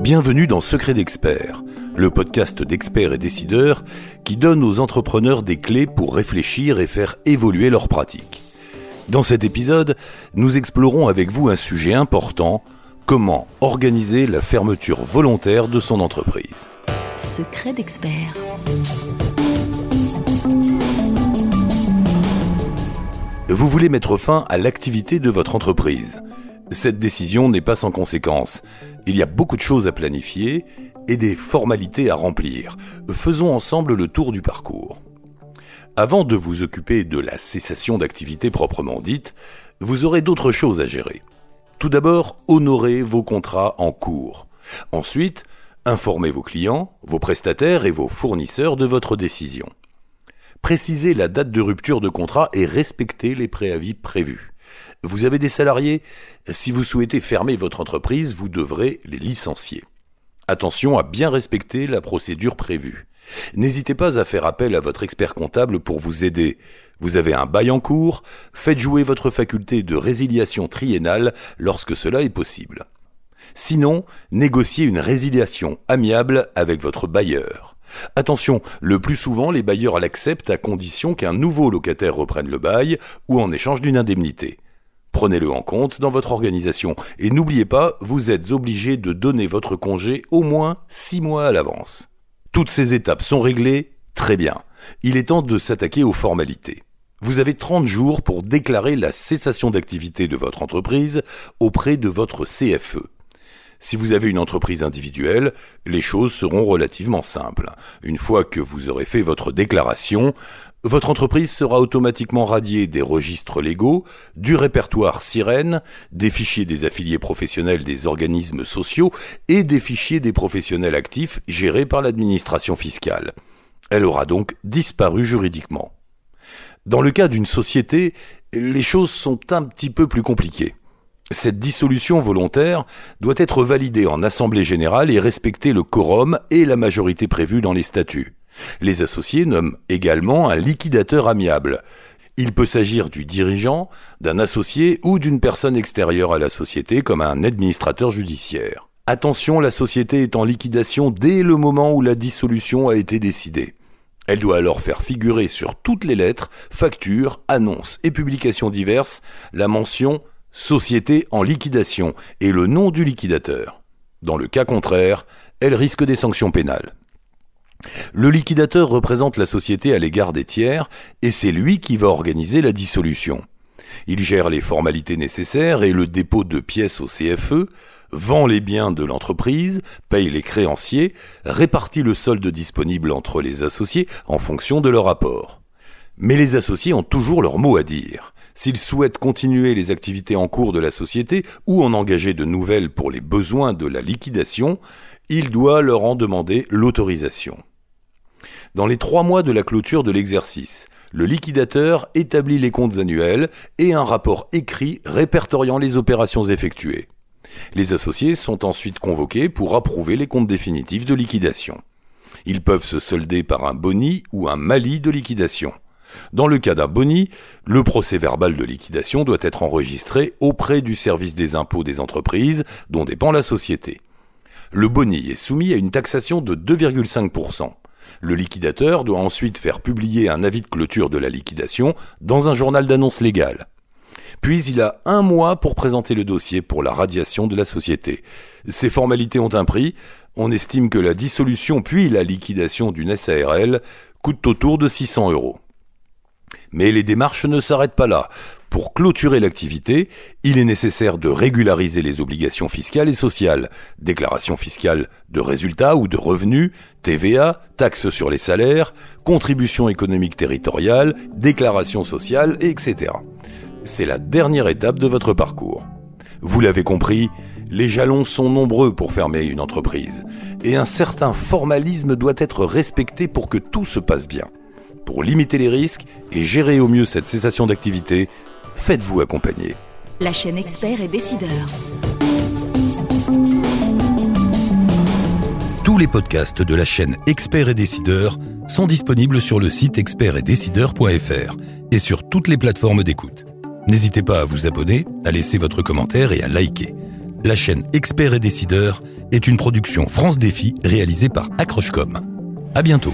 Bienvenue dans Secret d'experts, le podcast d'experts et décideurs qui donne aux entrepreneurs des clés pour réfléchir et faire évoluer leurs pratiques. Dans cet épisode, nous explorons avec vous un sujet important, comment organiser la fermeture volontaire de son entreprise. Secret d'expert. Vous voulez mettre fin à l'activité de votre entreprise. Cette décision n'est pas sans conséquences. Il y a beaucoup de choses à planifier et des formalités à remplir. Faisons ensemble le tour du parcours. Avant de vous occuper de la cessation d'activité proprement dite, vous aurez d'autres choses à gérer. Tout d'abord, honorez vos contrats en cours. Ensuite, informez vos clients, vos prestataires et vos fournisseurs de votre décision. Précisez la date de rupture de contrat et respectez les préavis prévus. Vous avez des salariés? Si vous souhaitez fermer votre entreprise, vous devrez les licencier. Attention à bien respecter la procédure prévue. N'hésitez pas à faire appel à votre expert comptable pour vous aider. Vous avez un bail en cours, faites jouer votre faculté de résiliation triennale lorsque cela est possible. Sinon, négociez une résiliation amiable avec votre bailleur. Attention, le plus souvent les bailleurs l'acceptent à condition qu'un nouveau locataire reprenne le bail ou en échange d'une indemnité. Prenez-le en compte dans votre organisation et n'oubliez pas, vous êtes obligé de donner votre congé au moins six mois à l'avance. Toutes ces étapes sont réglées Très bien. Il est temps de s'attaquer aux formalités. Vous avez 30 jours pour déclarer la cessation d'activité de votre entreprise auprès de votre CFE. Si vous avez une entreprise individuelle, les choses seront relativement simples. Une fois que vous aurez fait votre déclaration, votre entreprise sera automatiquement radiée des registres légaux, du répertoire sirène, des fichiers des affiliés professionnels des organismes sociaux et des fichiers des professionnels actifs gérés par l'administration fiscale. Elle aura donc disparu juridiquement. Dans le cas d'une société, les choses sont un petit peu plus compliquées. Cette dissolution volontaire doit être validée en Assemblée générale et respecter le quorum et la majorité prévue dans les statuts. Les associés nomment également un liquidateur amiable. Il peut s'agir du dirigeant, d'un associé ou d'une personne extérieure à la société comme un administrateur judiciaire. Attention, la société est en liquidation dès le moment où la dissolution a été décidée. Elle doit alors faire figurer sur toutes les lettres, factures, annonces et publications diverses la mention société en liquidation et le nom du liquidateur. Dans le cas contraire, elle risque des sanctions pénales. Le liquidateur représente la société à l'égard des tiers et c'est lui qui va organiser la dissolution. Il gère les formalités nécessaires et le dépôt de pièces au CFE, vend les biens de l'entreprise, paye les créanciers, répartit le solde disponible entre les associés en fonction de leur apport. Mais les associés ont toujours leur mot à dire. S'ils souhaitent continuer les activités en cours de la société ou en engager de nouvelles pour les besoins de la liquidation, il doit leur en demander l'autorisation. Dans les trois mois de la clôture de l'exercice, le liquidateur établit les comptes annuels et un rapport écrit répertoriant les opérations effectuées. Les associés sont ensuite convoqués pour approuver les comptes définitifs de liquidation. Ils peuvent se solder par un boni ou un mali de liquidation. Dans le cas d'un boni, le procès verbal de liquidation doit être enregistré auprès du service des impôts des entreprises dont dépend la société. Le boni est soumis à une taxation de 2,5%. Le liquidateur doit ensuite faire publier un avis de clôture de la liquidation dans un journal d'annonce légale. Puis il a un mois pour présenter le dossier pour la radiation de la société. Ces formalités ont un prix. On estime que la dissolution puis la liquidation d'une SARL coûtent autour de 600 euros. Mais les démarches ne s'arrêtent pas là. Pour clôturer l'activité, il est nécessaire de régulariser les obligations fiscales et sociales, déclaration fiscale de résultats ou de revenus, TVA, taxes sur les salaires, contribution économique territoriale, déclaration sociale, etc. C'est la dernière étape de votre parcours. Vous l'avez compris, les jalons sont nombreux pour fermer une entreprise, et un certain formalisme doit être respecté pour que tout se passe bien. Pour limiter les risques et gérer au mieux cette cessation d'activité, faites-vous accompagner. La chaîne Expert et Décideur. Tous les podcasts de la chaîne Expert et Décideur sont disponibles sur le site expertetdecideur.fr et sur toutes les plateformes d'écoute. N'hésitez pas à vous abonner, à laisser votre commentaire et à liker. La chaîne Experts et Décideurs est une production France Défi réalisée par Accrochecom. À bientôt.